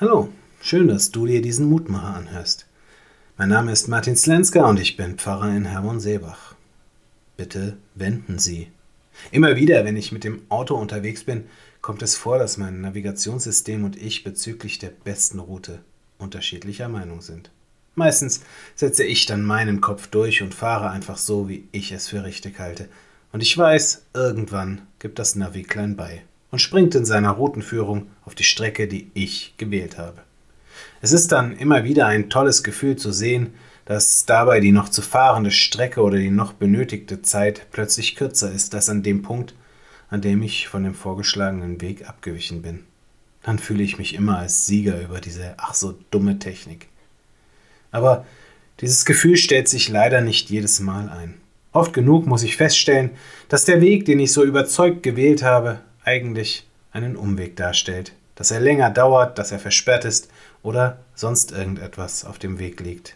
Hallo, schön, dass du dir diesen Mutmacher anhörst. Mein Name ist Martin Slenska und ich bin Pfarrer in Herborn-Seebach. Bitte wenden Sie. Immer wieder, wenn ich mit dem Auto unterwegs bin, kommt es vor, dass mein Navigationssystem und ich bezüglich der besten Route unterschiedlicher Meinung sind. Meistens setze ich dann meinen Kopf durch und fahre einfach so, wie ich es für richtig halte. Und ich weiß, irgendwann gibt das Navi klein bei und springt in seiner Routenführung auf die Strecke, die ich gewählt habe. Es ist dann immer wieder ein tolles Gefühl zu sehen, dass dabei die noch zu fahrende Strecke oder die noch benötigte Zeit plötzlich kürzer ist als an dem Punkt, an dem ich von dem vorgeschlagenen Weg abgewichen bin. Dann fühle ich mich immer als Sieger über diese ach so dumme Technik. Aber dieses Gefühl stellt sich leider nicht jedes Mal ein. Oft genug muss ich feststellen, dass der Weg, den ich so überzeugt gewählt habe, eigentlich einen Umweg darstellt, dass er länger dauert, dass er versperrt ist oder sonst irgendetwas auf dem Weg liegt.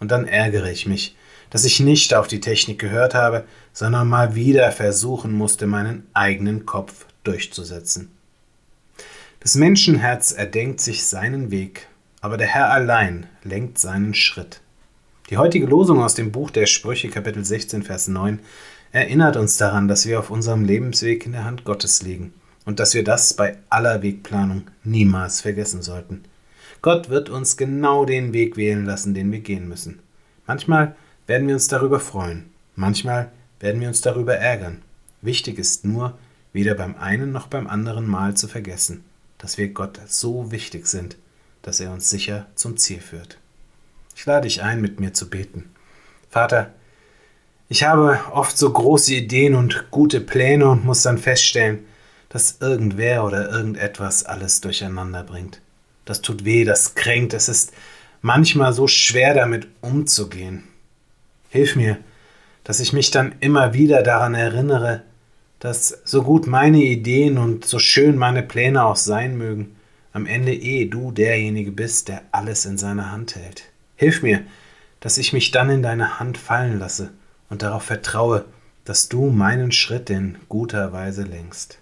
Und dann ärgere ich mich, dass ich nicht auf die Technik gehört habe, sondern mal wieder versuchen musste, meinen eigenen Kopf durchzusetzen. Das Menschenherz erdenkt sich seinen Weg, aber der Herr allein lenkt seinen Schritt. Die heutige Losung aus dem Buch der Sprüche Kapitel 16 Vers 9 erinnert uns daran, dass wir auf unserem Lebensweg in der Hand Gottes liegen und dass wir das bei aller Wegplanung niemals vergessen sollten. Gott wird uns genau den Weg wählen lassen, den wir gehen müssen. Manchmal werden wir uns darüber freuen, manchmal werden wir uns darüber ärgern. Wichtig ist nur, weder beim einen noch beim anderen Mal zu vergessen, dass wir Gott so wichtig sind, dass er uns sicher zum Ziel führt. Ich lade dich ein, mit mir zu beten. Vater, ich habe oft so große Ideen und gute Pläne und muss dann feststellen, dass irgendwer oder irgendetwas alles durcheinander bringt. Das tut weh, das kränkt, es ist manchmal so schwer damit umzugehen. Hilf mir, dass ich mich dann immer wieder daran erinnere, dass so gut meine Ideen und so schön meine Pläne auch sein mögen, am Ende eh du derjenige bist, der alles in seiner Hand hält. Hilf mir, dass ich mich dann in deine Hand fallen lasse und darauf vertraue, dass du meinen Schritt in guter Weise lenkst.